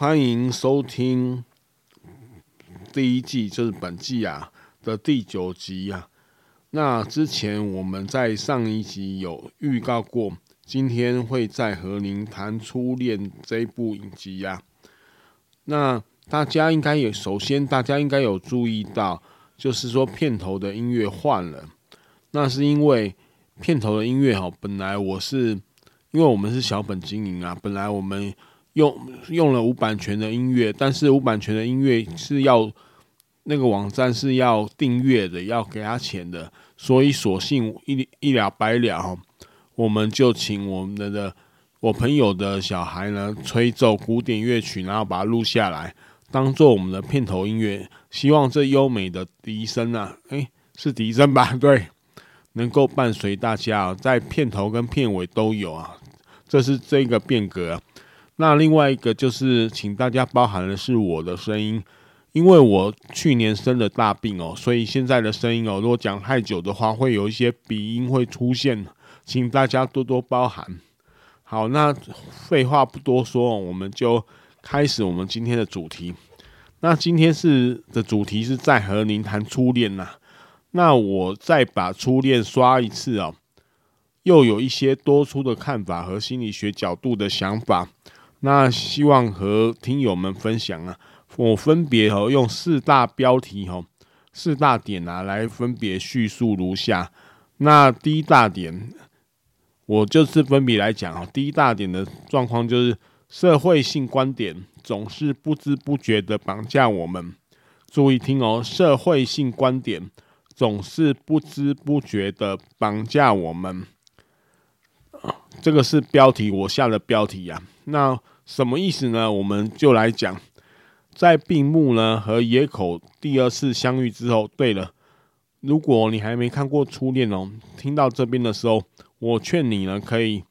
欢迎收听第一季，就是本季啊的第九集啊。那之前我们在上一集有预告过，今天会再和您谈《初恋》这部影集呀。那大家应该有，首先大家应该有注意到，就是说片头的音乐换了。那是因为片头的音乐哈，本来我是因为我们是小本经营啊，本来我们。用用了无版权的音乐，但是无版权的音乐是要那个网站是要订阅的，要给他钱的，所以索性一一了百了，我们就请我们的的我朋友的小孩呢吹奏古典乐曲，然后把它录下来，当做我们的片头音乐。希望这优美的笛声啊，诶，是笛声吧？对，能够伴随大家在片头跟片尾都有啊，这是这个变革。那另外一个就是，请大家包含的是我的声音，因为我去年生了大病哦，所以现在的声音哦，如果讲太久的话，会有一些鼻音会出现，请大家多多包涵。好，那废话不多说，我们就开始我们今天的主题。那今天是的主题是在和您谈初恋呐。那我再把初恋刷一次哦，又有一些多出的看法和心理学角度的想法。那希望和听友们分享啊，我分别哦用四大标题哦，四大点啊来分别叙述如下。那第一大点，我就是分别来讲哦。第一大点的状况就是社会性观点总是不知不觉的绑架我们。注意听哦，社会性观点总是不知不觉的绑架我们。这个是标题，我下的标题呀。那什么意思呢？我们就来讲，在病木呢和野口第二次相遇之后。对了，如果你还没看过《初恋》哦，听到这边的时候，我劝你呢可以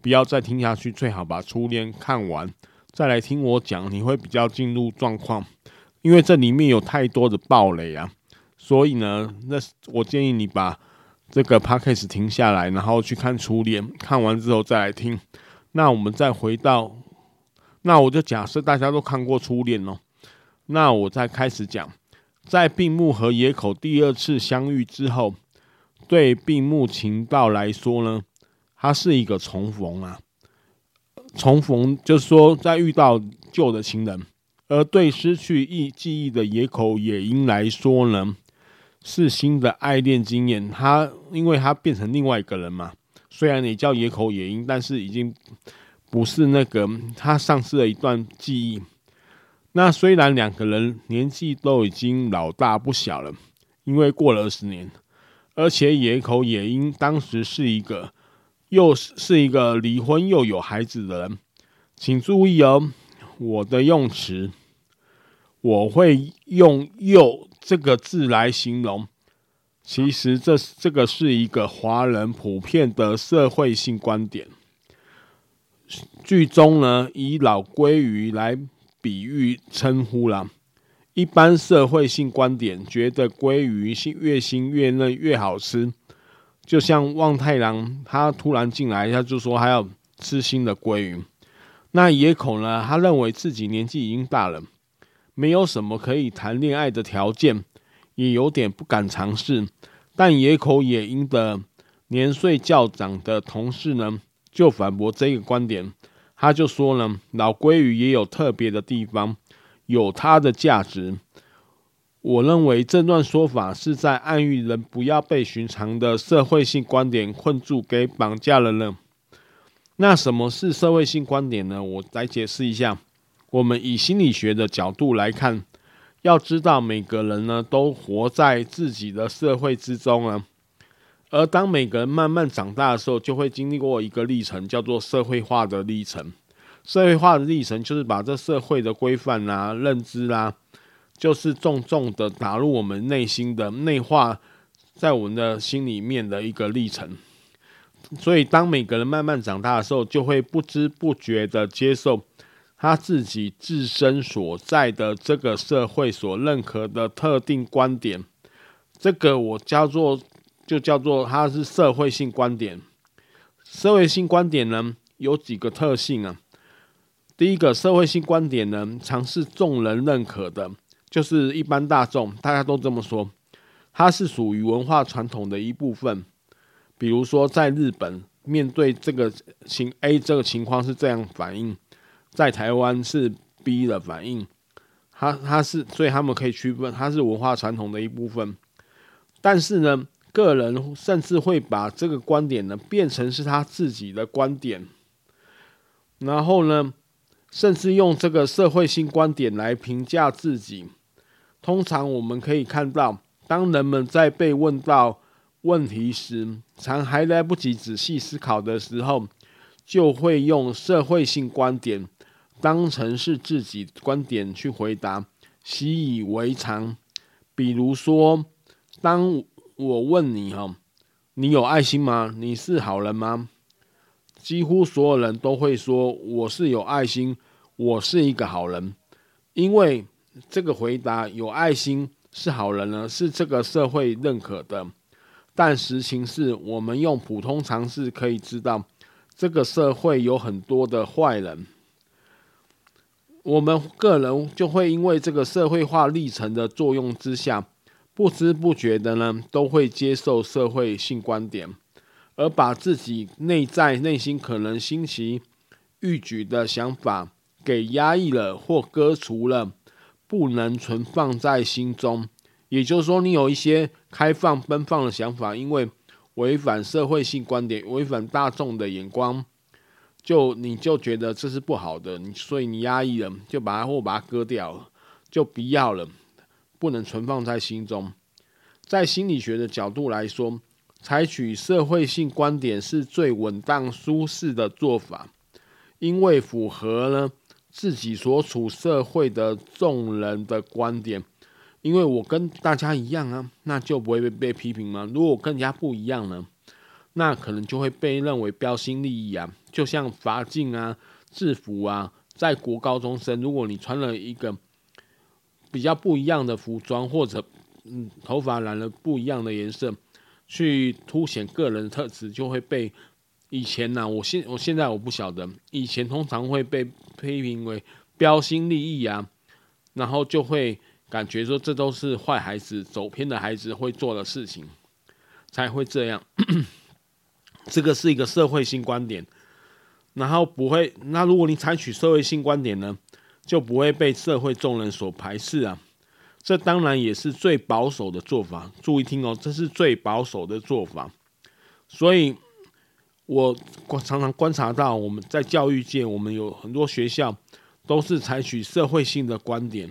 不要再听下去，最好把《初恋》看完，再来听我讲，你会比较进入状况。因为这里面有太多的暴雷啊，所以呢，那我建议你把这个 podcast 停下来，然后去看《初恋》，看完之后再来听。那我们再回到，那我就假设大家都看过初恋哦。那我再开始讲，在病木和野口第二次相遇之后，对病木情道来说呢，它是一个重逢啊。重逢就是说，在遇到旧的情人，而对失去忆记忆的野口野樱来说呢，是新的爱恋经验。他因为他变成另外一个人嘛。虽然你叫野口野樱，但是已经不是那个他丧失了一段记忆。那虽然两个人年纪都已经老大不小了，因为过了二十年，而且野口野樱当时是一个又是一个离婚又有孩子的人。请注意哦，我的用词我会用“又”这个字来形容。其实这这个是一个华人普遍的社会性观点。剧中呢，以老鲑鱼来比喻称呼了。一般社会性观点觉得鲑鱼越新越嫩越好吃，就像望太郎他突然进来，他就说他要吃新的鲑鱼。那野口呢，他认为自己年纪已经大了，没有什么可以谈恋爱的条件。也有点不敢尝试，但野口也英的年岁较长的同事呢，就反驳这个观点。他就说呢，老鲑鱼也有特别的地方，有它的价值。我认为这段说法是在暗喻人不要被寻常的社会性观点困住，给绑架了呢。那什么是社会性观点呢？我来解释一下。我们以心理学的角度来看，要知道每个人呢都活在自己的社会之中啊。而当每个人慢慢长大的时候，就会经历过一个历程，叫做社会化的历程。社会化的历程就是把这社会的规范啊、认知啊。就是重重的打入我们内心的内化，在我们的心里面的一个历程。所以，当每个人慢慢长大的时候，就会不知不觉的接受他自己自身所在的这个社会所认可的特定观点。这个我叫做，就叫做它是社会性观点。社会性观点呢，有几个特性啊。第一个，社会性观点呢，常是众人认可的。就是一般大众，大家都这么说，它是属于文化传统的一部分。比如说，在日本，面对这个情 A 这个情况是这样反应，在台湾是 B 的反应。它它是，所以他们可以区分，它是文化传统的一部分。但是呢，个人甚至会把这个观点呢变成是他自己的观点，然后呢，甚至用这个社会性观点来评价自己。通常我们可以看到，当人们在被问到问题时，常还来不及仔细思考的时候，就会用社会性观点当成是自己观点去回答，习以为常。比如说，当我问你哈，你有爱心吗？你是好人吗？几乎所有人都会说我是有爱心，我是一个好人，因为。这个回答有爱心是好人呢，是这个社会认可的。但实情是我们用普通常识可以知道，这个社会有很多的坏人。我们个人就会因为这个社会化历程的作用之下，不知不觉的呢，都会接受社会性观点，而把自己内在内心可能新奇、欲举的想法给压抑了或割除了。不能存放在心中，也就是说，你有一些开放奔放的想法，因为违反社会性观点、违反大众的眼光，就你就觉得这是不好的，你所以你压抑了，就把它或把它割掉了，就不要了，不能存放在心中。在心理学的角度来说，采取社会性观点是最稳当、舒适的做法，因为符合了。自己所处社会的众人的观点，因为我跟大家一样啊，那就不会被被批评吗？如果我跟人家不一样呢，那可能就会被认为标新立异啊。就像罚禁啊、制服啊，在国高中生，如果你穿了一个比较不一样的服装，或者嗯头发染了不一样的颜色，去凸显个人特质，就会被。以前呢、我现我现在我不晓得，以前通常会被批评为标新立异啊，然后就会感觉说这都是坏孩子、走偏的孩子会做的事情，才会这样。这个是一个社会性观点，然后不会。那如果你采取社会性观点呢，就不会被社会众人所排斥啊。这当然也是最保守的做法。注意听哦，这是最保守的做法，所以。我常常观察到，我们在教育界，我们有很多学校都是采取社会性的观点，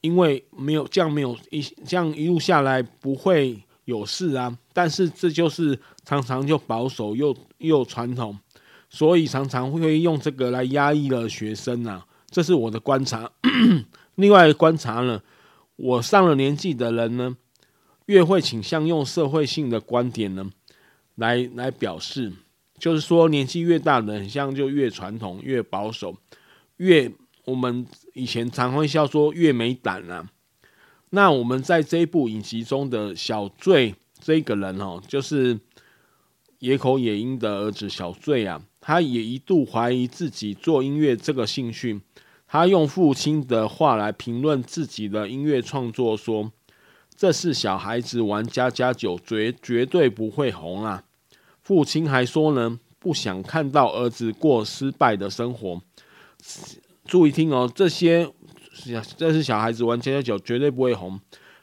因为没有这样没有一这样一路下来不会有事啊。但是这就是常常就保守又又传统，所以常常会用这个来压抑了学生啊。这是我的观察。另外观察呢，我上了年纪的人呢，越会倾向用社会性的观点呢。来来表示，就是说年纪越大的，很像就越传统、越保守、越我们以前常会笑说越没胆啊。那我们在这一部影集中的小醉这个人哦，就是野口也英的儿子小醉啊，他也一度怀疑自己做音乐这个兴趣。他用父亲的话来评论自己的音乐创作说。这是小孩子玩家家酒，绝绝对不会红啊！父亲还说呢，不想看到儿子过失败的生活。注意听哦，这些这是小孩子玩家家酒，绝对不会红。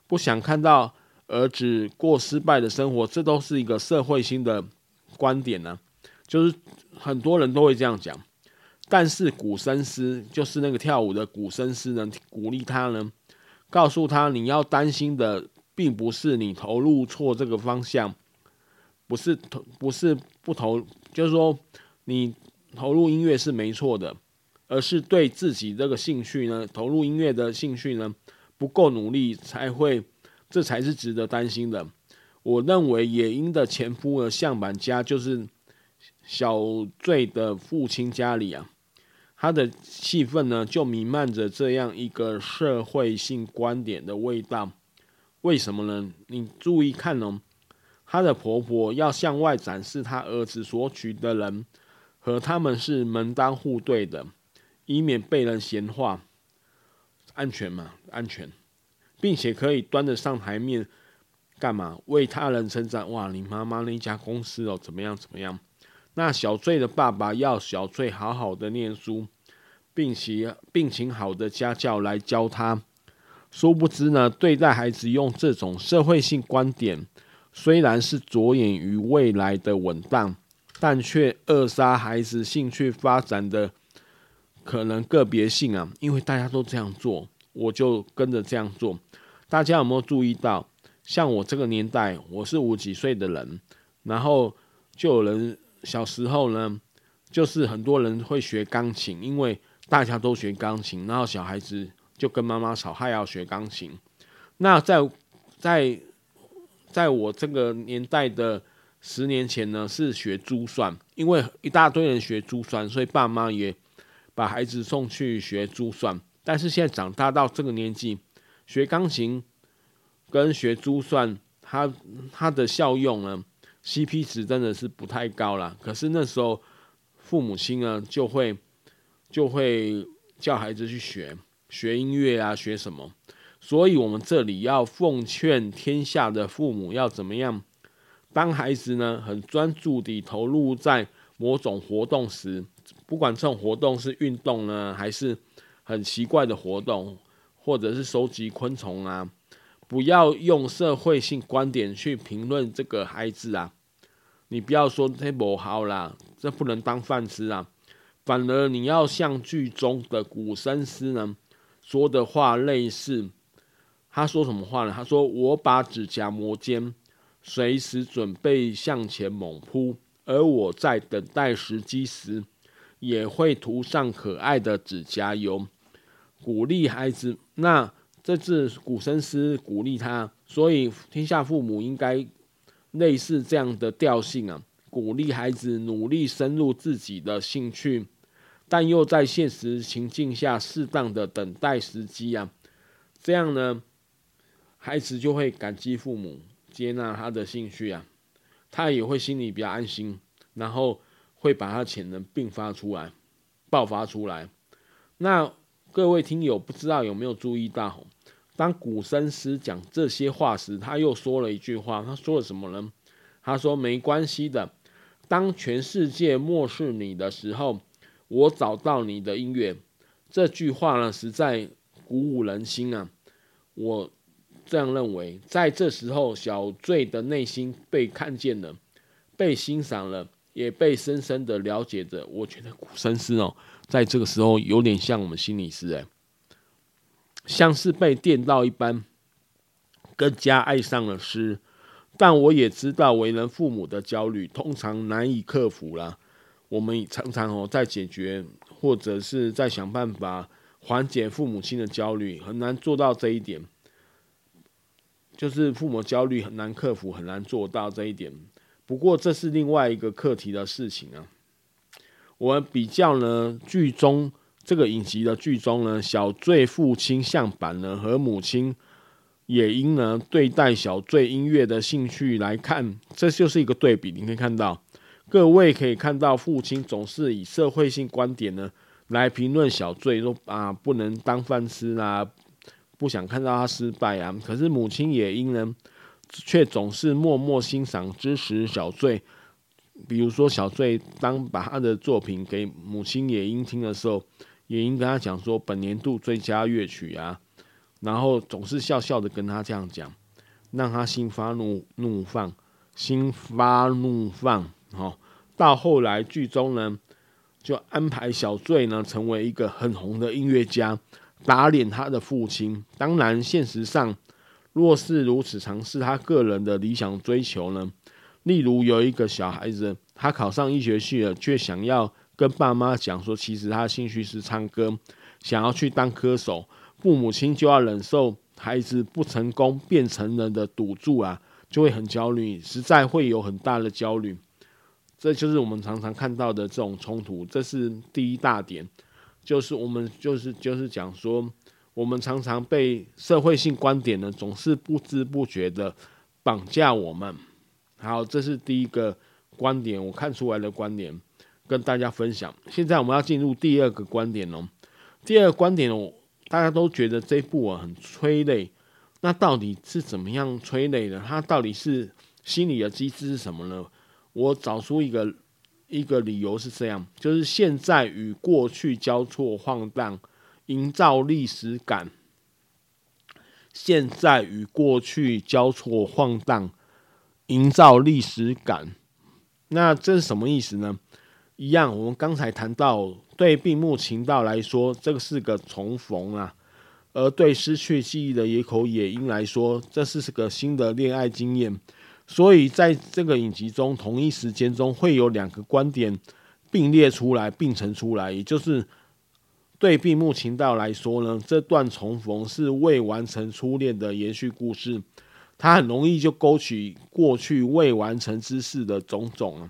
不想看到儿子过失败的生活，这都是一个社会性的观点呢、就是很多人都会这样讲，但是古生师就是那个跳舞的古生师呢，鼓励他呢，告诉他你要担心的，并不是你投入错这个方向，不是投不是不投，就是说你投入音乐是没错的。而是对自己这个兴趣呢，投入音乐的兴趣呢不够努力，才会，这才是值得担心的。我认为野樱的前夫的相板家就是小醉的父亲家里啊，他的气氛呢就弥漫着这样一个社会性观点的味道。为什么呢？你注意看哦，他的婆婆要向外展示他儿子所娶的人和他们是门当户对的。以免被人闲话，安全嘛？安全，并且可以端得上台面，干嘛？为他人称赞。哇，你妈妈那家公司哦，怎么样？怎么样？那小翠的爸爸要小翠好好的念书，并且并请好的家教来教他。殊不知呢，对待孩子用这种社会性观点，虽然是着眼于未来的稳当，但却扼杀孩子兴趣发展的。可能个别性啊，因为大家都这样做，我就跟着这样做。大家有没有注意到？像我这个年代，我是五几岁的人，然后就有人小时候呢，就是很多人会学钢琴，因为大家都学钢琴，然后小孩子就跟妈妈吵，还要学钢琴。那在在在我这个年代的十年前呢，是学珠算，因为一大堆人学珠算，所以爸妈也。把孩子送去学珠算，但是现在长大到这个年纪，学钢琴跟学珠算，它它的效用呢，CP 值真的是不太高了。可是那时候父母亲呢，就会就会叫孩子去学学音乐啊，学什么？所以我们这里要奉劝天下的父母要怎么样？当孩子呢很专注地投入在某种活动时。不管这种活动是运动呢，还是很奇怪的活动，或者是收集昆虫啊，不要用社会性观点去评论这个孩子啊。你不要说这不好啦，这不能当饭吃啊。反而你要像剧中的古生师呢说的话类似，他说什么话呢？他说：“我把指甲磨尖，随时准备向前猛扑，而我在等待时机时。”也会涂上可爱的指甲油，鼓励孩子。那这是古生师鼓励他，所以天下父母应该类似这样的调性啊，鼓励孩子努力深入自己的兴趣，但又在现实情境下适当的等待时机啊。这样呢，孩子就会感激父母接纳他的兴趣啊，他也会心里比较安心，然后。会把他潜能并发出来，爆发出来。那各位听友不知道有没有注意到，当古生师讲这些话时，他又说了一句话。他说了什么呢？他说：“没关系的，当全世界漠视你的时候，我找到你的音乐。”这句话呢，实在鼓舞人心啊！我这样认为，在这时候，小醉的内心被看见了，被欣赏了。也被深深的了解着。我觉得古生师哦，在这个时候有点像我们心理师哎，像是被电到一般，更加爱上了诗。但我也知道，为人父母的焦虑通常难以克服啦。我们常常哦，在解决或者是在想办法缓解父母亲的焦虑，很难做到这一点。就是父母焦虑很难克服，很难做到这一点。不过这是另外一个课题的事情啊。我们比较呢，剧中这个影集的剧中呢，小醉父亲向板呢和母亲野樱呢对待小醉音乐的兴趣来看，这就是一个对比。你可以看到，各位可以看到，父亲总是以社会性观点呢来评论小醉，说啊不能当饭吃啊，不想看到他失败啊。可是母亲野樱呢，却总是默默欣赏、支持小醉。比如说，小醉当把他的作品给母亲野樱听的时候，野樱跟他讲说本年度最佳乐曲啊，然后总是笑笑的跟他这样讲，让他心花怒怒放，心花怒放。哦，到后来剧中呢，就安排小醉呢成为一个很红的音乐家，打脸他的父亲。当然，现实上若是如此尝试他个人的理想追求呢，例如有一个小孩子，他考上医学系了，却想要跟爸妈讲说，其实他的兴趣是唱歌，想要去当歌手，父母亲就要忍受孩子不成功变成人的赌注啊，就会很焦虑，实在会有很大的焦虑。这就是我们常常看到的这种冲突，这是第一大点，就是我们就是就是讲说，我们常常被社会性观点呢，总是不知不觉的绑架我们。好，这是第一个观点，我看出来的观点，跟大家分享。现在我们要进入第二个观点哦。第二个观点哦，大家都觉得这部啊很催泪，那到底是怎么样催泪的？它到底是心理的机制是什么呢？我找出一个一个理由是这样，就是现在与过去交错晃荡，营造历史感。现在与过去交错晃荡，营造历史感。那这是什么意思呢？一样，我们刚才谈到，对并木晴道来说，这个是个重逢啊；而对失去记忆的野口野樱来说，这是个新的恋爱经验。所以在这个影集中，同一时间中会有两个观点并列出来，并陈出来。也就是对并木晴道来说呢，这段重逢是未完成初恋的延续故事，它很容易就勾起过去未完成之事的种种。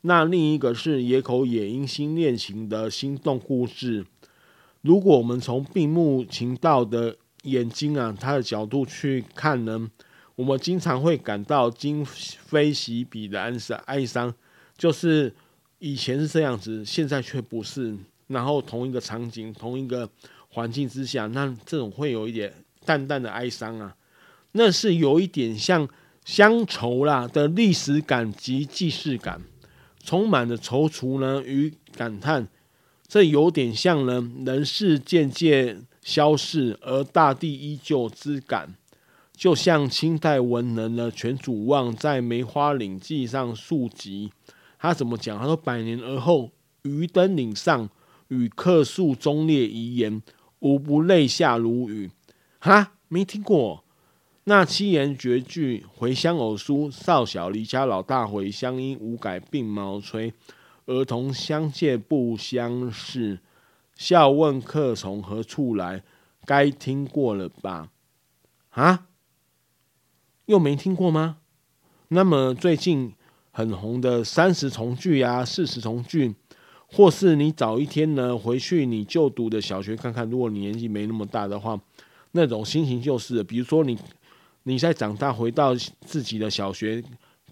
那另一个是野口也英新恋情的心动故事。如果我们从并木晴道的眼睛啊，他的角度去看呢？我们经常会感到今非昔比的哀伤，哀伤就是以前是这样子，现在却不是。然后同一个场景，同一个环境之下，那这种会有一点淡淡的哀伤啊，那是有一点像乡愁啦的历史感及既视感，充满了踌躇呢与感叹。这有点像呢人世渐渐消逝，而大地依旧之感。就像清代文人呢，全祖望在《梅花岭记》上述及，他怎么讲？他说：“百年而后，余登岭上，与客诉忠烈遗言，无不泪下如雨。”哈，没听过。那七言绝句：“回乡偶书，少小离家老大回。乡音无改鬓毛衰，儿童相见不相识。笑问客从何处来？”该听过了吧？啊？又没听过吗？那么最近很红的三十重聚啊，四十重聚，或是你早一天呢回去你就读的小学看看，如果你年纪没那么大的话，那种心情就是，比如说你你在长大回到自己的小学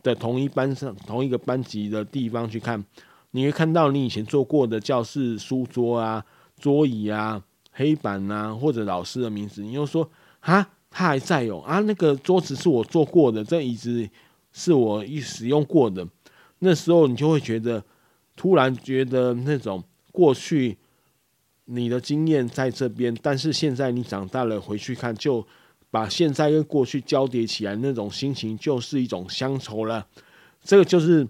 的同一班上同一个班级的地方去看，你会看到你以前坐过的教室书桌啊、桌椅啊、黑板啊，或者老师的名字，你又说啊。他还在用啊，那个桌子是我坐过的，这椅子是我一使用过的。那时候你就会觉得，突然觉得那种过去你的经验在这边，但是现在你长大了回去看，就把现在跟过去交叠起来，那种心情就是一种乡愁了。这个就是，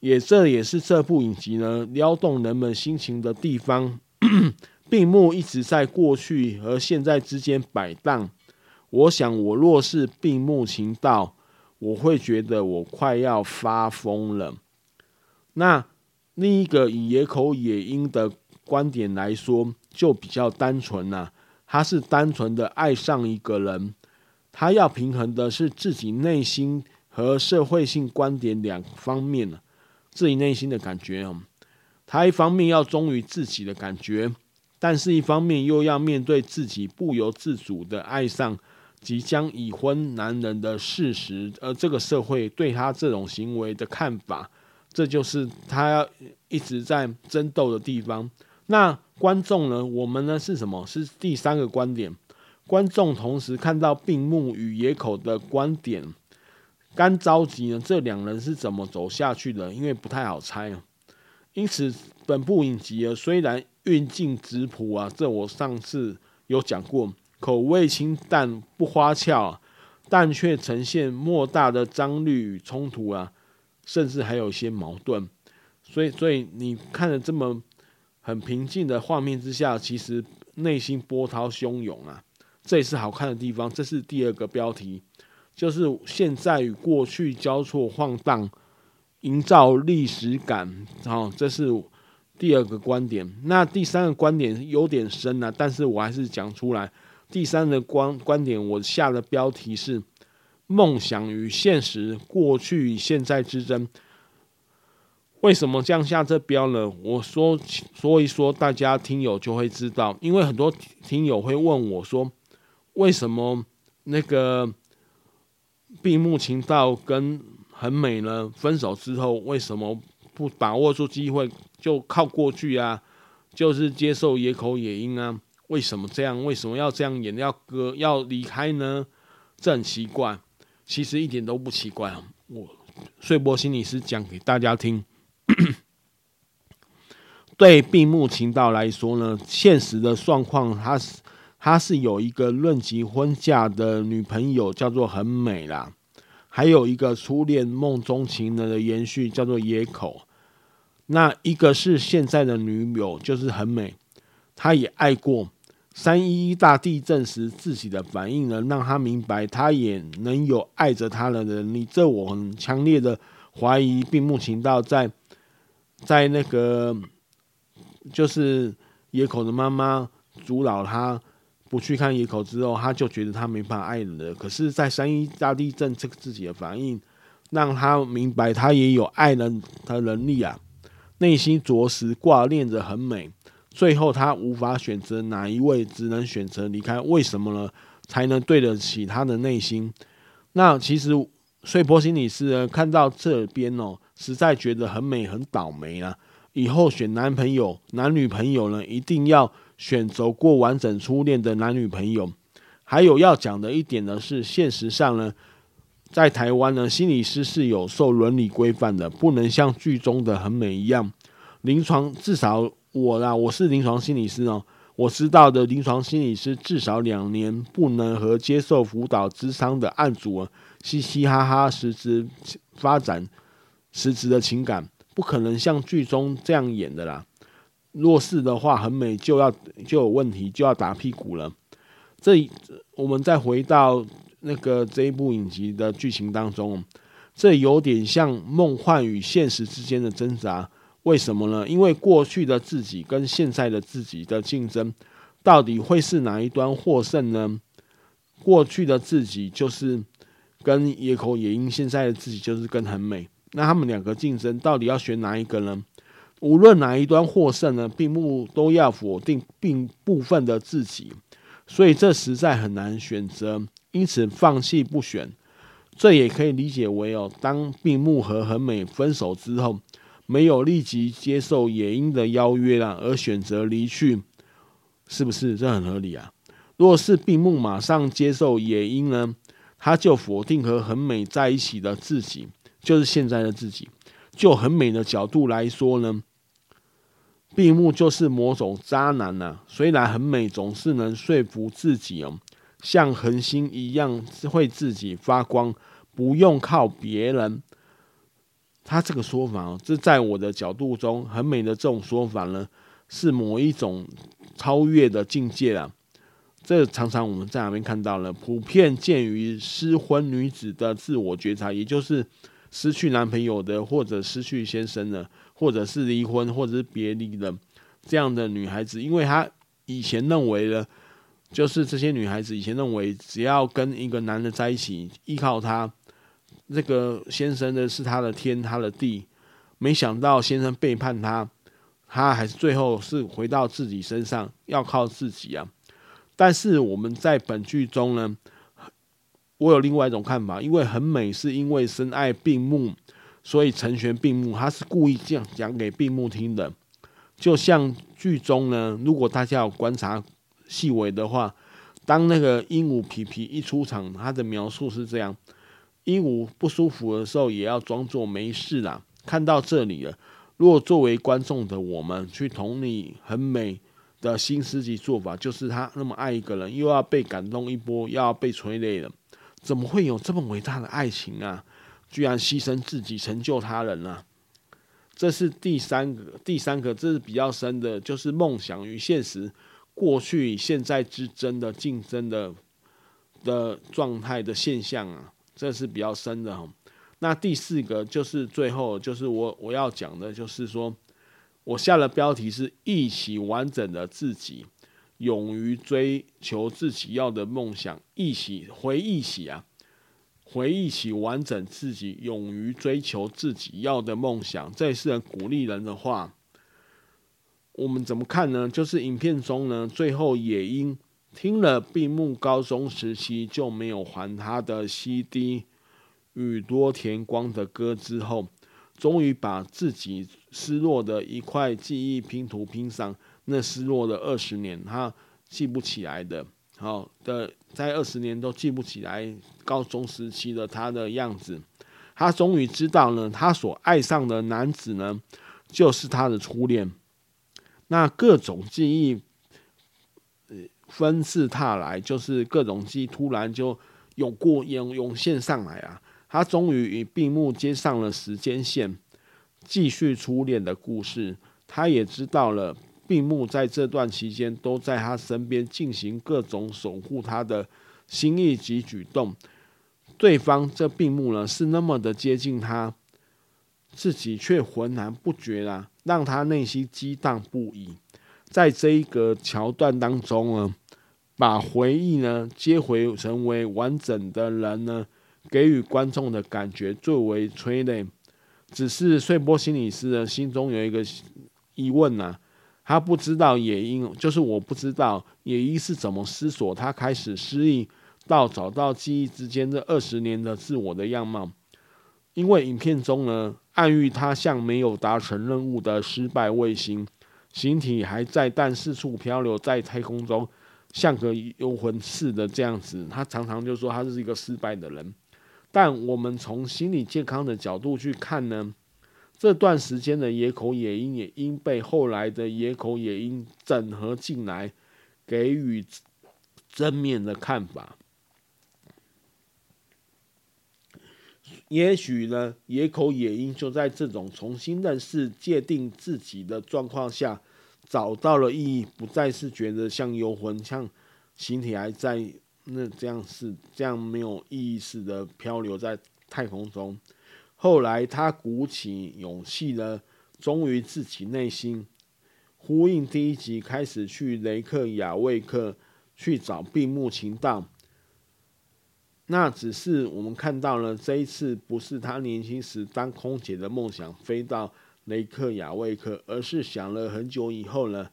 也这也是这部影集呢撩动人们心情的地方。并木一直在过去和现在之间摆荡。我想，我若是并木晴道，我会觉得我快要发疯了。那另一个以野口野樱的观点来说，就比较单纯了。他是单纯的爱上一个人，他要平衡的是自己内心和社会性观点两方面了。自己内心的感觉哦，他一方面要忠于自己的感觉，但是一方面又要面对自己不由自主的爱上。即将已婚男人的事实，而这个社会对他这种行为的看法，这就是他一直在争斗的地方。那观众呢？我们呢？是什么？是第三个观点。观众同时看到并木与野口的观点，干着急呢？这两人是怎么走下去的？因为不太好猜啊。因此，本部影集啊，虽然运镜质朴啊，这我上次有讲过，口味清淡不花俏，但却呈现莫大的张力与冲突啊，甚至还有一些矛盾。所以，所以你看了这么很平静的画面之下，其实内心波涛汹涌啊，这也是好看的地方。这是第二个标题，就是现在与过去交错晃荡。营造历史感，好，这是第二个观点。那第三个观点有点深了，但是我还是讲出来。第三个观观点，我下的标题是“梦想与现实，过去与现在之争”。为什么这样下这标呢？我说说一说，大家听友就会知道。因为很多听友会问我说，为什么那个闭目情道跟很美呢。分手之后为什么不把握住机会，就靠过去啊？就是接受野口野樱啊？为什么这样？为什么要这样演？要割要离开呢？这很奇怪。其实一点都不奇怪。我穗波心理师讲给大家听。对闭目情道来说呢，现实的状况，他是他是有一个论及婚嫁的女朋友，叫做很美啦。还有一个初恋梦中情人的延续叫做野口，那一个是现在的女友，就是很美，她也爱过。三一一大地震时自己的反应呢，让他明白他也能有爱着她的能力。这我很强烈的怀疑，并目情到在在那个就是野口的妈妈阻挠他。不去看野口之后，他就觉得他没办法爱人了。可是，在三一大地震这个自己的反应，让他明白他也有爱人的能力啊。内心着实挂念着很美，最后他无法选择哪一位，只能选择离开。为什么呢？才能对得起他的内心？那其实穗波心理师呢，看到这边哦，实在觉得很美，很倒霉啊。以后选男朋友、男女朋友呢，一定要。选走过完整初恋的男女朋友，还有要讲的一点呢，是现实上呢，在台湾呢，心理师是有受伦理规范的，不能像剧中的很美一样，临床至少我啦，我是临床心理师哦，我知道的临床心理师至少两年不能和接受辅导咨商的案主嘻嘻哈哈，实质发展实质的情感，不可能像剧中这样演的啦。若是的话，很美就要就有问题，就要打屁股了。这我们再回到那个这一部影集的剧情当中，这有点像梦幻与现实之间的挣扎。为什么呢？因为过去的自己跟现在的自己的竞争，到底会是哪一端获胜呢？过去的自己就是跟野口野樱，现在的自己就是跟很美。那他们两个竞争，到底要选哪一个呢？无论哪一端获胜呢，闭目都要否定并部分的自己，所以这实在很难选择，因此放弃不选。这也可以理解为哦，当闭目和很美分手之后，没有立即接受也英的邀约啦，而选择离去，是不是？这很合理啊。若是闭目马上接受也英呢，他就否定和很美在一起的自己，就是现在的自己。就很美的角度来说呢。闭目就是某种渣男呐、啊，虽然很美，总是能说服自己哦，像恒星一样会自己发光，不用靠别人。他这个说法，这在我的角度中，很美的这种说法呢，是某一种超越的境界啊。这常常我们在哪边看到了？普遍见于失婚女子的自我觉察，也就是失去男朋友的或者失去先生的。或者是离婚，或者是别离的这样的女孩子，因为她以前认为呢，就是这些女孩子以前认为，只要跟一个男的在一起，依靠他，这个先生呢是他的天，他的地。没想到先生背叛他，他还是最后是回到自己身上，要靠自己啊。但是我们在本剧中呢，我有另外一种看法，因为很美，是因为深爱闭目。所以成全闭目，他是故意这样讲给闭目听的。就像剧中呢，如果大家有观察细微的话，当那个鹦鹉皮皮一出场，他的描述是这样：鹦鹉不舒服的时候，也要装作没事啦。看到这里了，如果作为观众的我们去同理很美的新世纪做法，就是他那么爱一个人，又要被感动一波，又要被催泪了，怎么会有这么伟大的爱情啊？居然牺牲自己成就他人啊！这是第三个，第三个这是比较深的，就是梦想与现实、过去与现在之争的竞争的的状态的现象啊，这是比较深的哈。那第四个就是最后，就是我我要讲的，就是说，我下的标题是一起完整的自己，勇于追求自己要的梦想，一起回忆起啊，回忆起完整自己，勇于追求自己要的梦想，这也是鼓励人的话。我们怎么看呢？就是影片中呢，最后也英听了闭幕高中时期就没有还他的 CD。宇多田光的歌之后，终于把自己失落的一块记忆拼图拼上。那失落的二十年，他记不起来的，好的，在二十年都记不起来高中时期的他的样子。他终于知道呢，他所爱上的男子呢，就是他的初恋。那各种记忆，纷至沓来，就是各种记忆突然就涌过涌涌现上来啊。他终于与闭幕接上了时间线，继续初恋的故事。他也知道了闭幕在这段期间都在他身边进行各种守护他的心意及举动。对方这闭幕呢，是那么的接近他，自己却浑然不觉啊，让他内心激荡不已。在这一个桥段当中呢，把回忆呢接回成为完整的人呢。给予观众的感觉最为催泪，只是碎波心理师的心中有一个疑问呐、啊，他不知道也英，就是我不知道也英是怎么思索他开始失忆到找到记忆之间这二十年的自我的样貌，因为影片中呢暗喻他像没有达成任务的失败卫星，形体还在但四处漂流在太空中，像个幽魂似的这样子，他常常就说他是一个失败的人。但我们从心理健康的角度去看呢，这段时间的野口野英也因被后来的野口野英整合进来，给予正面的看法。也许呢，野口野樱就在这种重新认识、界定自己的状况下，找到了意义，不再是觉得像幽魂，像形体还在。那这样是这样没有意义似的漂流在太空中。后来他鼓起勇气了，忠于自己内心，呼应第一集开始去雷克雅未克去找闭幕情道。那只是我们看到了这一次不是他年轻时当空姐的梦想飞到雷克雅未克，而是想了很久以后呢。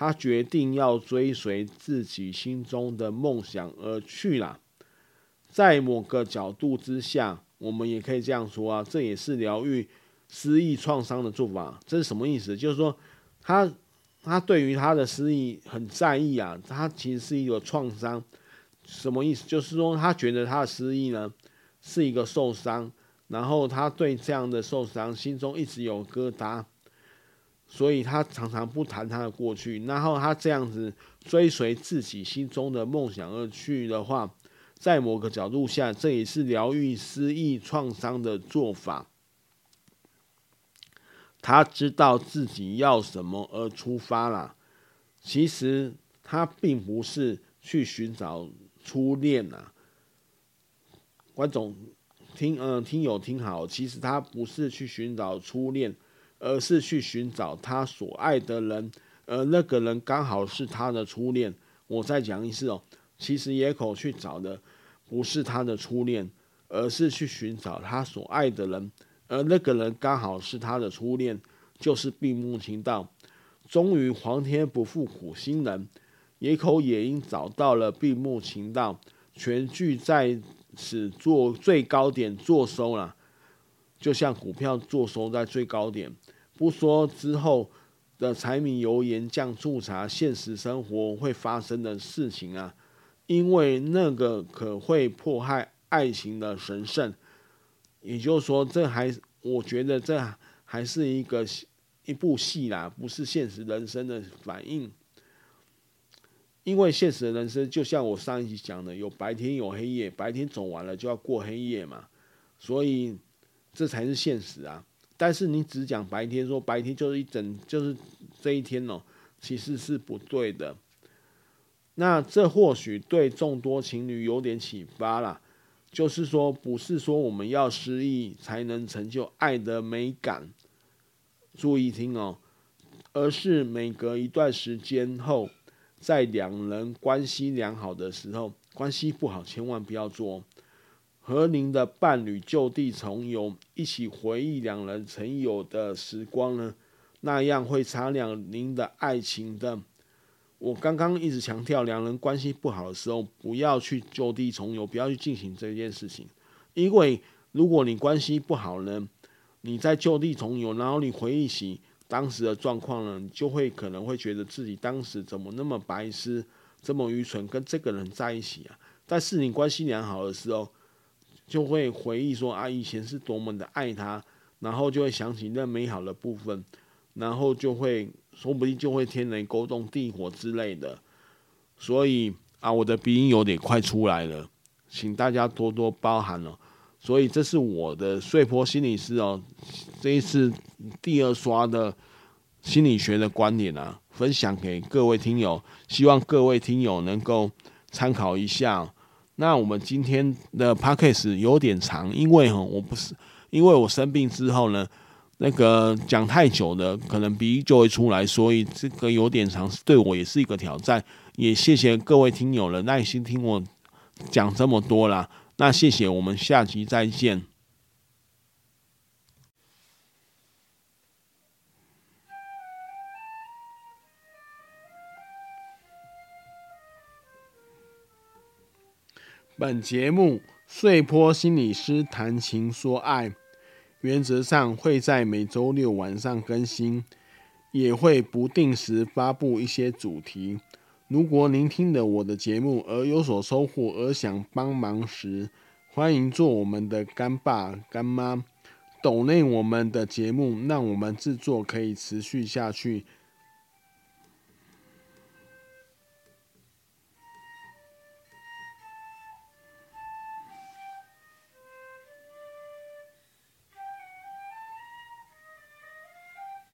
他决定要追随自己心中的梦想而去了。在某个角度之下，我们也可以这样说啊，这也是疗愈失忆创伤的做法。这是什么意思？就是说，他他对于他的失忆很在意啊，他其实是一个创伤。什么意思？就是说，他觉得他的失忆呢是一个受伤，然后他对这样的受伤心中一直有疙瘩。所以他常常不谈他的过去，然后他这样子追随自己心中的梦想而去的话，在某个角度下，这也是疗愈失忆创伤的做法。他知道自己要什么而出发了。其实他并不是去寻找初恋啊，观众听，嗯、听友听好，其实他不是去寻找初恋。而是去寻找他所爱的人，而那个人刚好是他的初恋。我再讲一次哦，其实野口去找的不是他的初恋，而是去寻找他所爱的人，而那个人刚好是他的初恋，就是闭目情道。终于，皇天不负苦心人，野口也因找到了闭幕情道，全剧在此做最高点做收了。就像股票坐收在最高点，不说之后的柴米油盐酱醋茶，现实生活会发生的事情啊，因为那个可会迫害爱情的神圣，也就是说，这还我觉得这还是一个一部戏啦，不是现实人生的反应。因为现实的人生就像我上一集讲的，有白天有黑夜，白天走完了就要过黑夜嘛，所以这才是现实啊。但是你只讲白天，说白天就是一整就是这一天哦，其实是不对的。那这或许对众多情侣有点启发啦，就是说不是说我们要失忆才能成就爱的美感，注意听哦，而是每隔一段时间后，在两人关系良好的时候，关系不好千万不要做。和您的伴侣旧地重游，一起回忆两人曾有的时光呢，那样会擦亮您的爱情的。我刚刚一直强调，两人关系不好的时候，不要去旧地重游，不要去进行这件事情。因为如果你关系不好呢，你在旧地重游，然后你回忆起当时的状况呢，你就会可能会觉得自己当时怎么那么白痴，这么愚蠢，跟这个人在一起啊。但是你关系良好的时候，就会回忆说啊，以前是多么的爱他，然后就会想起那美好的部分，然后就会说不定就会天雷勾动地火之类的。所以啊，我的鼻音有点快出来了，请大家多多包涵哦。所以这是我的穗波心理师哦，这一次第二刷的心理学的观点啊，分享给各位听友，希望各位听友能够参考一下。那我们今天的 podcast 有点长，因为哈，我不是因为我生病之后呢，那个讲太久了，可能鼻就会出来，所以这个有点长，对我也是一个挑战。也谢谢各位听友了，耐心听我讲这么多啦。那谢谢，我们下集再见。本节目碎波心理师谈情说爱，原则上会在每周六晚上更新，也会不定时发布一些主题。如果您听了我的节目而有所收获，而想帮忙时，欢迎做我们的干爸干妈，抖内我们的节目，让我们制作可以持续下去。